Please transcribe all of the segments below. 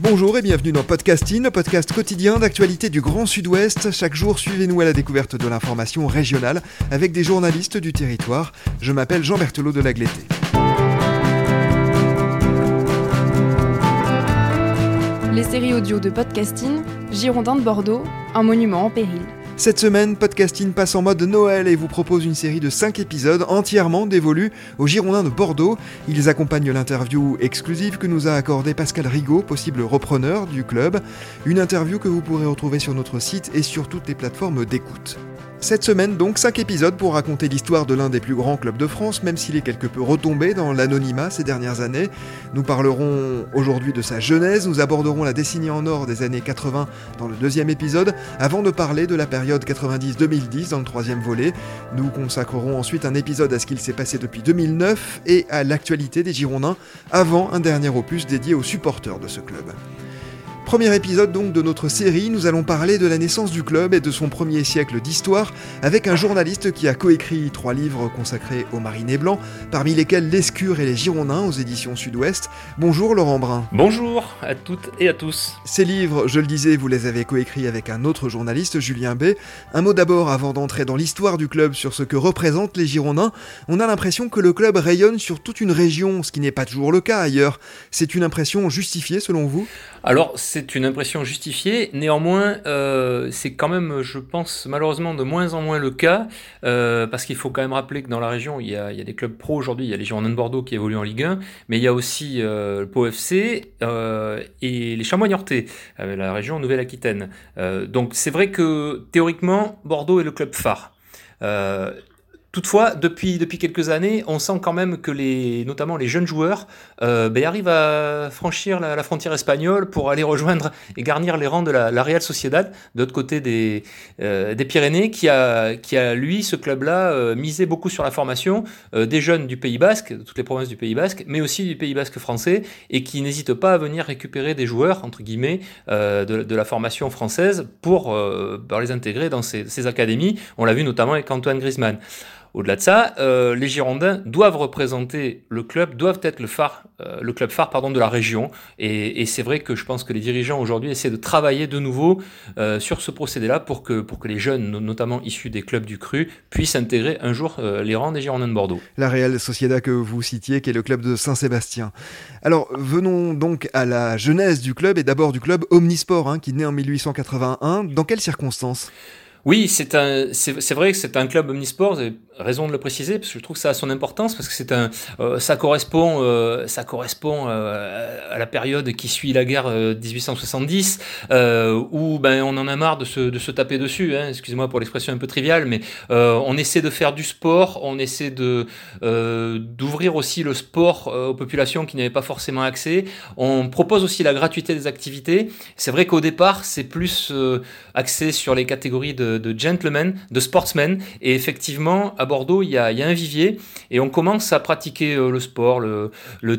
Bonjour et bienvenue dans Podcasting, le podcast quotidien d'actualité du Grand Sud-Ouest. Chaque jour, suivez-nous à la découverte de l'information régionale avec des journalistes du territoire. Je m'appelle Jean Berthelot de Lagleté. Les séries audio de Podcasting, Girondin de Bordeaux, un monument en péril. Cette semaine, Podcasting passe en mode Noël et vous propose une série de 5 épisodes entièrement dévolus aux Girondins de Bordeaux. Ils accompagnent l'interview exclusive que nous a accordée Pascal Rigaud, possible repreneur du club. Une interview que vous pourrez retrouver sur notre site et sur toutes les plateformes d'écoute. Cette semaine donc 5 épisodes pour raconter l'histoire de l'un des plus grands clubs de France, même s'il est quelque peu retombé dans l'anonymat ces dernières années. Nous parlerons aujourd'hui de sa genèse, nous aborderons la décennie en or des années 80 dans le deuxième épisode, avant de parler de la période 90-2010 dans le troisième volet. Nous consacrerons ensuite un épisode à ce qu'il s'est passé depuis 2009 et à l'actualité des Girondins, avant un dernier opus dédié aux supporters de ce club. Premier épisode donc de notre série, nous allons parler de la naissance du club et de son premier siècle d'histoire avec un journaliste qui a coécrit trois livres consacrés aux marinés blancs, parmi lesquels L'Escure et les Girondins aux éditions Sud-Ouest. Bonjour Laurent Brun. Bonjour à toutes et à tous. Ces livres, je le disais, vous les avez coécrits avec un autre journaliste, Julien B. Un mot d'abord avant d'entrer dans l'histoire du club sur ce que représentent les Girondins. On a l'impression que le club rayonne sur toute une région, ce qui n'est pas toujours le cas ailleurs. C'est une impression justifiée selon vous? Alors, c'est une impression justifiée. Néanmoins, euh, c'est quand même, je pense, malheureusement de moins en moins le cas, euh, parce qu'il faut quand même rappeler que dans la région, il y a, des clubs pro aujourd'hui. Il y a les Girondins de Bordeaux qui évoluent en Ligue 1, mais il y a aussi euh, le Pau FC et les Chamois Niortais, la région Nouvelle-Aquitaine. Donc c'est vrai que théoriquement, Bordeaux est le club phare. Toutefois, depuis, depuis quelques années, on sent quand même que les, notamment les jeunes joueurs euh, ben, arrivent à franchir la, frontière espagnole pour aller rejoindre et garnir les rangs de la, Real Sociedad, de l'autre côté des, euh, des Pyrénées, qui a, qui a, lui, ce club-là, euh, misé beaucoup sur la formation des jeunes du Pays Basque, de toutes les provinces du Pays Basque, mais aussi du Pays Basque français, et qui n'hésite pas à venir récupérer des joueurs, entre guillemets, de, de, la formation française pour, pour les intégrer dans ces, ces académies. On l'a vu notamment avec Antoine Griezmann. Au-delà de ça, euh, les Girondins doivent représenter le club, doivent être le phare, euh, le club phare pardon de la région. Et, c'est vrai que je pense que les dirigeants aujourd'hui essaient de travailler de nouveau euh, sur ce procédé-là pour que pour que les jeunes, notamment issus des clubs du cru, puissent intégrer un jour les rangs des Girondins de Bordeaux. La Real Sociedad que vous citiez, qui est le club de Saint-Sébastien. Alors venons donc à la genèse du club et d'abord du club Omnisport, hein, qui naît en 1881. Dans quelles circonstances? Oui, c'est un, c'est vrai que c'est un club omnisport. Raison de le préciser parce que je trouve que ça a son importance parce que c'est un, euh, ça correspond, euh, ça correspond euh, à la période qui suit la guerre 1870 où ben on en a marre de se, de se taper dessus. Hein, Excusez-moi pour l'expression un peu triviale, mais on essaie de faire du sport, on essaie de d'ouvrir aussi le sport aux populations qui n'avaient pas forcément accès. On propose aussi la gratuité des activités. C'est vrai qu'au départ c'est plus axé sur les catégories de de, gentlemen, de sportsmen. Et effectivement, à Bordeaux, il y a, un vivier et on commence à pratiquer euh, le sport, le,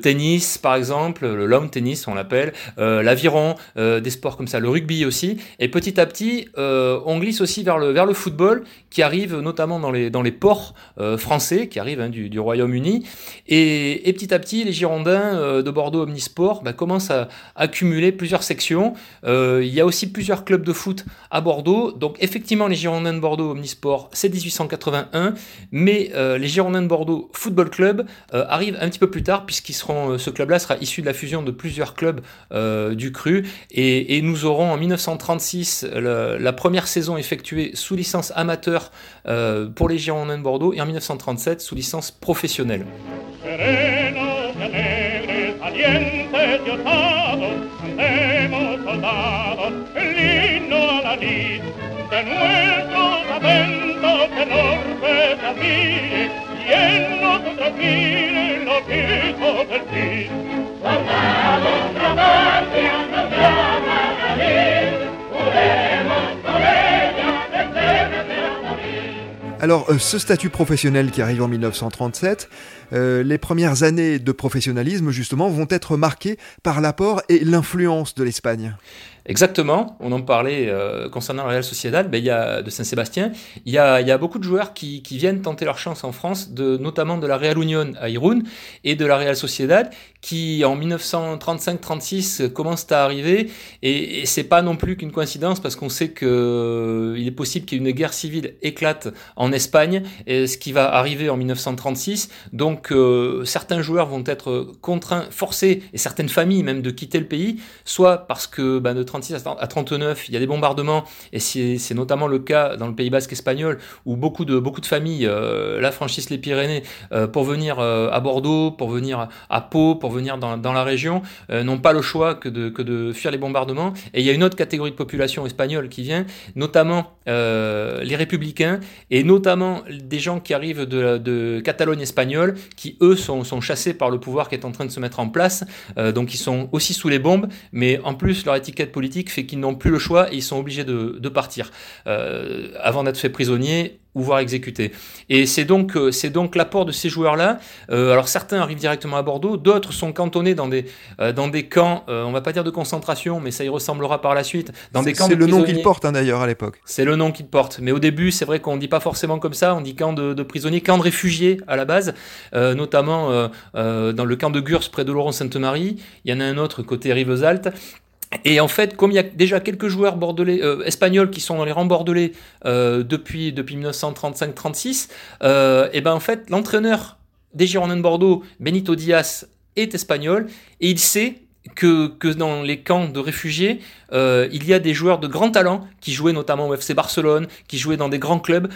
tennis par exemple, le lawn tennis on l'appelle, euh, l'aviron, euh, des sports comme ça, le rugby aussi. Et petit à petit, on glisse aussi vers le, vers le football qui arrive notamment dans les, dans les ports français, qui arrivent hein, du, Royaume-Uni. Et, et, petit à petit, les Girondins de Bordeaux Omnisport bah, commencent à accumuler plusieurs sections. il y a aussi plusieurs clubs de foot à Bordeaux. Donc effectivement, les Girondins de Bordeaux Omnisport, c'est 1881, mais euh, les Girondins de Bordeaux Football Club euh, arrivent un petit peu plus tard, puisqu'ils seront, euh, ce club-là sera issu de la fusion de plusieurs clubs du cru, et, nous aurons en 1936 le, la première saison effectuée sous licence amateur pour les Girondins de Bordeaux, et en 1937 sous licence professionnelle. Alors, euh, ce statut professionnel qui arrive en 1937, euh, les premières années de professionnalisme, justement, vont être marquées par l'apport et l'influence de l'Espagne. Exactement, on en parlait euh, concernant le Real Sociedad, ben, y a, de Saint-Sébastien, il y a, beaucoup de joueurs qui, viennent tenter leur chance en France, notamment de la Real Union à Irún et de la Real Sociedad, qui en 1935-36 commencent à arriver, et, et c'est pas non plus qu'une coïncidence, parce qu'on sait qu'il euh, est possible qu'une guerre civile éclate en Espagne, et ce qui va arriver en 1936, donc euh, certains joueurs vont être contraints, forcés, et certaines familles même, de quitter le pays, soit parce que ben, de 36 à 39, il y a des bombardements, et c'est notamment le cas dans le Pays basque espagnol, où beaucoup de, beaucoup de familles euh, franchissent les Pyrénées euh, pour venir euh, à Bordeaux, pour venir à Pau, pour venir dans, la région, euh, n'ont pas le choix que de, que de fuir les bombardements. Et il y a une autre catégorie de population espagnole qui vient, notamment les républicains, et notamment des gens qui arrivent de, Catalogne espagnole, qui eux sont, chassés par le pouvoir qui est en train de se mettre en place, donc ils sont aussi sous les bombes, mais en plus leur étiquette politique fait qu'ils n'ont plus le choix et ils sont obligés de, de partir euh, avant d'être fait prisonniers ou voire exécutés. Et c'est donc, euh, c'est donc l'apport de ces joueurs-là. Euh, alors certains arrivent directement à Bordeaux, d'autres sont cantonnés dans des, euh, dans des camps, on va pas dire de concentration, mais ça y ressemblera par la suite, dans des camps C'est le nom qu'ils portent hein, d'ailleurs à l'époque. C'est le nom qu'ils portent. Mais au début, c'est vrai qu'on dit pas forcément comme ça, on dit camp de, de prisonniers, camp de réfugiés à la base, notamment dans le camp de Gurs près de Laurent-Sainte-Marie. Il y en a un autre côté Rivesaltes. Et en fait, comme il y a déjà quelques joueurs bordelais, euh, espagnols qui sont dans les rangs bordelais euh, depuis, depuis 1935-36, euh, et ben en fait, l'entraîneur des Girondins de Bordeaux, Benito Diaz, est espagnol et il sait que, que dans les camps de réfugiés, il y a des joueurs de grand talent qui jouaient notamment au FC Barcelone, qui jouaient dans des grands clubs,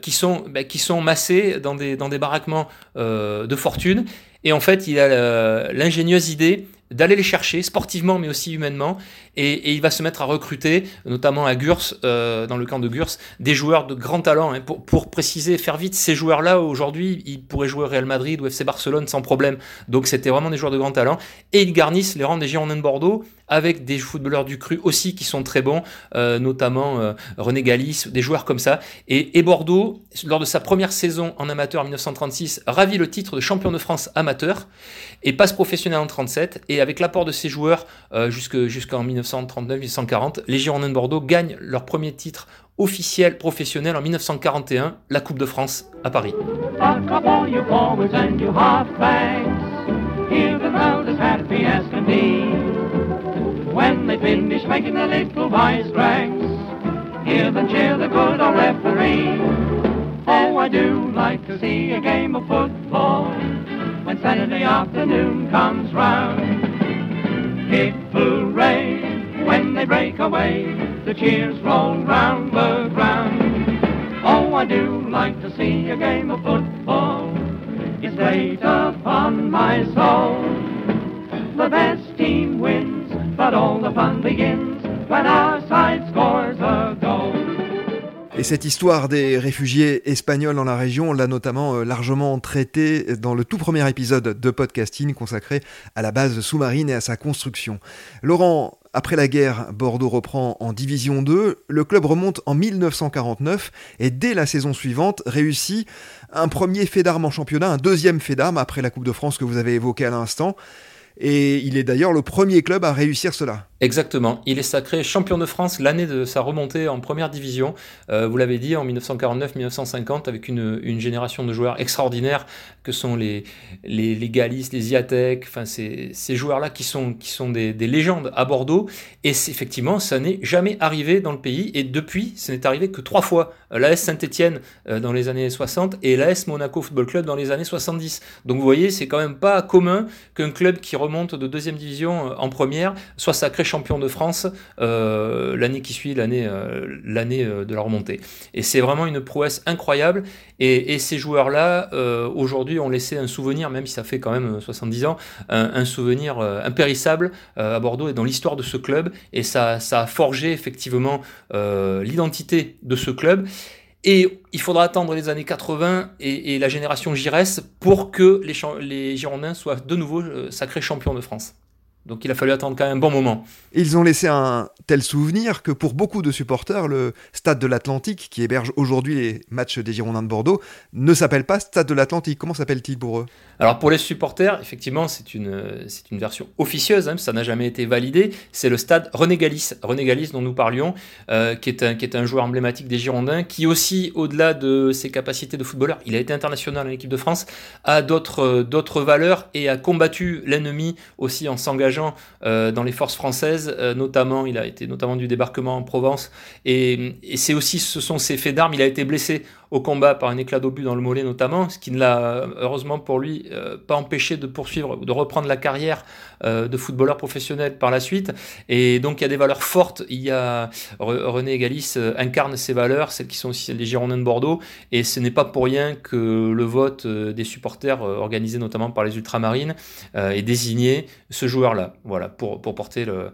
qui, sont, bah, qui sont massés dans des, dans des baraquements de fortune. Et en fait, il a l'ingénieuse idée d'aller les chercher sportivement mais aussi humainement et, il va se mettre à recruter notamment à Gurs euh, dans le camp de Gurs des joueurs de grand talent. Pour, préciser faire vite ces joueurs là aujourd'hui ils pourraient jouer au Real Madrid ou FC Barcelone sans problème. Donc c'était vraiment des joueurs de grand talent. Et ils garnissent les rangs des Girondins de Bordeaux avec des footballeurs du cru aussi qui sont très bons euh, notamment euh, René Galis des joueurs comme ça. Et, Bordeaux lors de sa première saison en amateur en 1936 ravit le titre de champion de France amateur et passe professionnel en 37 et avec l'apport de ces joueurs jusqu'en jusqu 1939-1940, les Girondins de Bordeaux gagnent leur premier titre officiel professionnel en 1941, la Coupe de France à Paris. When they finish making a little wisecracks, hear them cheer the good old referee. I do like to see a game of football when Saturday afternoon comes round. Hip hooray, when they break away, the cheers roll round the ground. Oh, I do like to see a game of football, it's upon my soul. The best team wins, but all the fun begins when our side scores a goal. Et cette histoire des réfugiés espagnols dans la région, on l'a notamment euh, largement traité dans le tout premier épisode de podcasting consacré à la base sous-marine et à sa construction. Laurent, après la guerre, Bordeaux reprend en Division 2, le club remonte en 1949 et dès la saison suivante réussit un premier fait d'armes en championnat, un deuxième fait d'armes après la Coupe de France que vous avez évoqué à l'instant. Et il est d'ailleurs le premier club à réussir cela. Exactement. Il est sacré champion de France l'année de sa remontée en première division. Euh, vous l'avez dit, en 1949-1950, avec une, génération de joueurs extraordinaires que sont les, les, les Galis, les Iatek, enfin ces, joueurs-là qui sont, qui sont des, des légendes à Bordeaux. Et effectivement, ça n'est jamais arrivé dans le pays. Et depuis, ce n'est arrivé que trois fois. L'AS Saint-Etienne euh, dans les années 60 et l'AS Monaco Football Club dans les années 70. Donc vous voyez, c'est quand même pas commun qu'un club qui remonte de deuxième division euh, en première soit sacré champion de France euh, l'année qui suit l'année euh, euh, de la remontée. Et c'est vraiment une prouesse incroyable. Et, ces joueurs-là, aujourd'hui, ont laissé un souvenir, même si ça fait quand même 70 ans, un, souvenir impérissable à Bordeaux et dans l'histoire de ce club. Et ça, ça a forgé effectivement l'identité de ce club. Et il faudra attendre les années 80 et, la génération Giresse pour que les, les Girondins soient de nouveau sacrés champions de France. Donc il a fallu attendre quand même un bon moment. Ils ont laissé un tel souvenir que pour beaucoup de supporters, le Stade de l'Atlantique, qui héberge aujourd'hui les matchs des Girondins de Bordeaux, ne s'appelle pas Stade de l'Atlantique. Comment s'appelle-t-il pour eux? Alors pour les supporters, effectivement, c'est une, c'est une version officieuse, hein, ça n'a jamais été validé. C'est le Stade René Galis, René Galis dont nous parlions, euh, qui, est un, qui est un joueur emblématique des Girondins, qui aussi, au-delà de ses capacités de footballeur, il a été international en équipe de France, a d'autres, d'autres valeurs et a combattu l'ennemi aussi en s'engageant euh, dans les forces françaises, euh, notamment, il a été notamment du débarquement en Provence, et, c'est aussi, ce sont ses faits d'armes, il a été blessé au combat par un éclat d'obus dans le mollet notamment, ce qui ne l'a heureusement pour lui euh, pas empêché de poursuivre, de reprendre la carrière de footballeur professionnel par la suite. Et donc il y a des valeurs fortes. Il y a René Galis incarne ces valeurs, celles qui sont aussi les Girondins de Bordeaux, et ce n'est pas pour rien que le vote des supporters organisé notamment par les ultramarines est désigné ce joueur-là voilà, pour, pour porter le,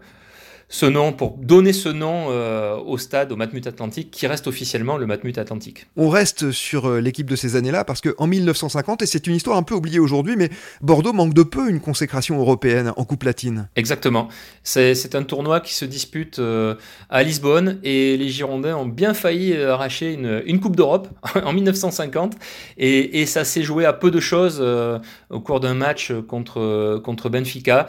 ce nom, pour donner ce nom euh, au stade, au Matmut Atlantique, qui reste officiellement le Matmut Atlantique. On reste sur euh, l'équipe de ces années-là, parce qu'en 1950, et c'est une histoire un peu oubliée aujourd'hui, mais Bordeaux manque de peu une consécration européenne en Coupe latine. Exactement. C'est un tournoi qui se dispute euh, à Lisbonne, et les Girondins ont bien failli arracher une, une Coupe d'Europe en 1950, et, et ça s'est joué à peu de choses au cours d'un match contre, contre Benfica.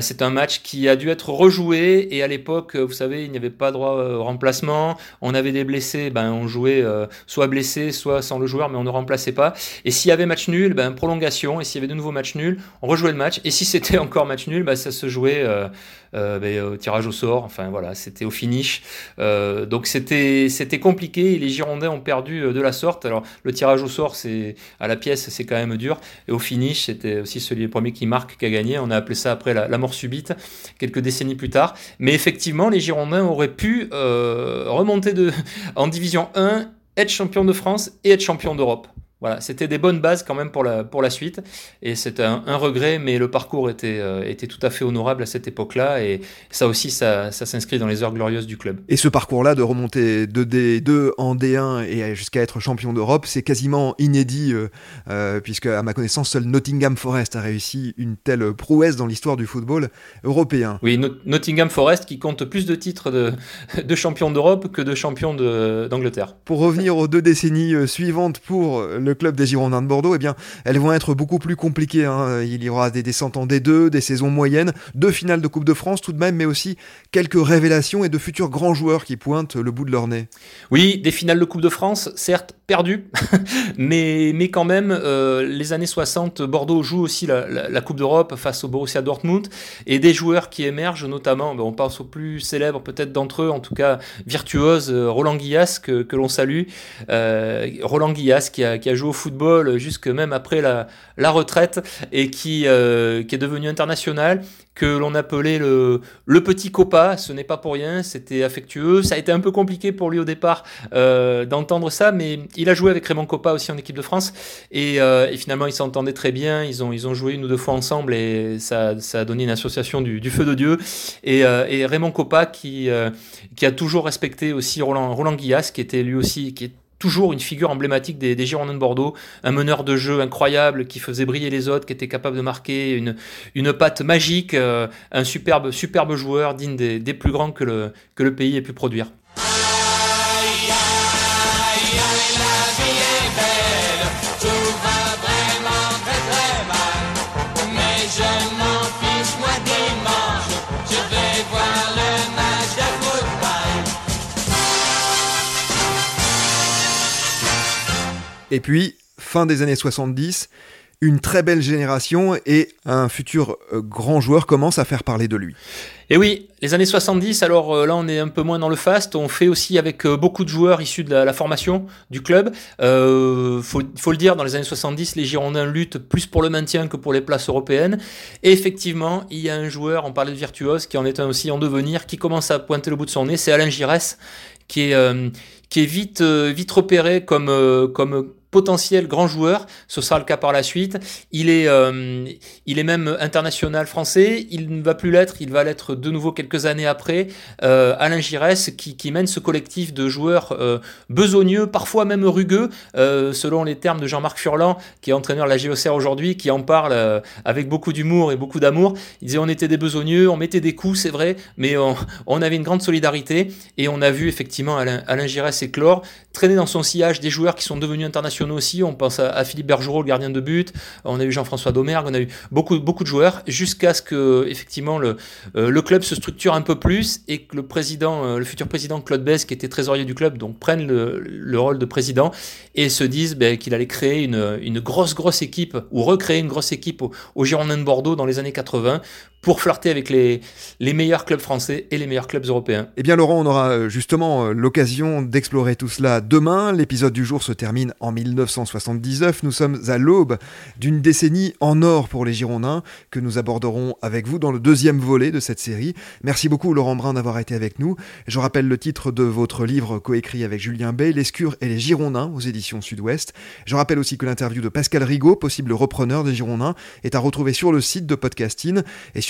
c'est un match qui a dû être rejoué, et à l'époque, vous savez, il n'y avait pas droit au remplacement. On avait des blessés, ben, on jouait euh, soit blessé, soit sans le joueur, mais on ne remplaçait pas. Et s'il y avait match nul, ben, prolongation. Et s'il y avait de nouveaux matchs nuls, on rejouait le match. Et si c'était encore match nul, ben, ça se jouait euh, euh, ben, au tirage au sort. Enfin voilà, c'était au finish. donc c'était compliqué. Et les Girondins ont perdu de la sorte. Alors le tirage au sort, c'est à la pièce, c'est quand même dur. Et au finish, c'était aussi celui premier qui marque qui a gagné. On a appelé ça après la, mort subite, quelques décennies plus tard. Mais effectivement, les Girondins auraient pu euh, remonter en Division 1, être champion de France et être champion d'Europe. Voilà, c'était des bonnes bases quand même pour la, pour la suite. Et c'est un, regret, mais le parcours était, euh, était tout à fait honorable à cette époque-là. Et ça aussi, ça, ça s'inscrit dans les heures glorieuses du club. Et ce parcours-là de remonter de D2 en D1 et jusqu'à être champion d'Europe, c'est quasiment inédit, euh, euh, puisque à ma connaissance, seul Nottingham Forest a réussi une telle prouesse dans l'histoire du football européen. Oui, Nottingham Forest qui compte plus de titres de, de champion d'Europe que de champion d'Angleterre. Pour revenir aux deux décennies suivantes pour le le club des Girondins de Bordeaux, eh bien, elles vont être beaucoup plus compliquées. Hein. Il y aura des descentes en D2, des saisons moyennes, deux finales de Coupe de France tout de même, mais aussi quelques révélations et de futurs grands joueurs qui pointent le bout de leur nez. Oui, des finales de Coupe de France, certes perdues, mais, mais quand même, euh, les années 60, Bordeaux joue aussi la, Coupe d'Europe face au Borussia Dortmund, et des joueurs qui émergent, notamment, ben, on pense au plus célèbre peut-être d'entre eux, en tout cas virtuose, euh, Roland Guillas, que, l'on salue. Euh, Roland Guillas qui a, qui a au football jusque même après la, la retraite et qui, qui est devenu international, que l'on appelait le, petit copa. Ce n'est pas pour rien, c'était affectueux. Ça a été un peu compliqué pour lui au départ euh, d'entendre ça, mais il a joué avec Raymond Copa aussi en équipe de France et, euh, et finalement ils s'entendaient très bien. Ils ont, ils ont joué une ou deux fois ensemble et ça, ça a donné une association du, feu de Dieu. Et, et Raymond Copa qui, qui a toujours respecté aussi Roland, Roland Guillas, qui était lui aussi qui est toujours une figure emblématique des, des, Girondins de Bordeaux, un meneur de jeu incroyable qui faisait briller les autres, qui était capable de marquer une, une patte magique, euh, un superbe, superbe joueur digne des, des plus grands que le, que le pays ait pu produire. Et puis, fin des années 70, une très belle génération et un futur euh, grand joueur commence à faire parler de lui. Et oui, les années 70, alors euh, là on est un peu moins dans le fast, on fait aussi avec euh, beaucoup de joueurs issus de la, formation du club. Faut, faut, le dire, dans les années 70, les Girondins luttent plus pour le maintien que pour les places européennes. Et effectivement, il y a un joueur, on parlait de virtuose, qui en est un aussi en devenir, qui commence à pointer le bout de son nez, c'est Alain Giresse, qui est, qui est vite, vite repéré comme, comme potentiel grand joueur. Ce sera le cas par la suite. Il est, euh, il est même international français. Il ne va plus l'être. Il va l'être de nouveau quelques années après. Euh, Alain Giresse qui, mène ce collectif de joueurs euh, besogneux, parfois même rugueux, selon les termes de Jean-Marc Furlan, qui est entraîneur de la GOCR aujourd'hui, qui en parle avec beaucoup d'humour et beaucoup d'amour. Il disait on était des besogneux, on mettait des coups, c'est vrai, mais on, on, avait une grande solidarité et on a vu effectivement Alain, Alain Giresse éclore, traîner dans son sillage des joueurs qui sont devenus internationaux aussi. On pense à, Philippe Bergerot, le gardien de but. On a eu Jean-François Domergue. On a eu beaucoup, de joueurs jusqu'à ce que, effectivement, le, euh, le club se structure un peu plus et que le président, euh, le futur président Claude Bess, qui était trésorier du club, donc prenne le, le rôle de président et se dise ben, qu'il allait créer une, grosse, grosse équipe ou recréer une grosse équipe au, au Girondins de Bordeaux dans les années 80 pour flirter avec les, meilleurs clubs français et les meilleurs clubs européens. Eh bien Laurent, on aura euh, justement l'occasion d'explorer tout cela demain. L'épisode du jour se termine en 1979. Nous sommes à l'aube d'une décennie en or pour les Girondins que nous aborderons avec vous dans le deuxième volet de cette série. Merci beaucoup Laurent Brun d'avoir été avec nous. Je rappelle le titre de votre livre coécrit avec Julien Bay, L'escure et les Girondins aux éditions Sud-Ouest. Je rappelle aussi que l'interview de Pascal Rigaud, possible repreneur des Girondins, est à retrouver sur le site de Podcasting et sur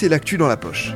c'est l'actu dans la poche.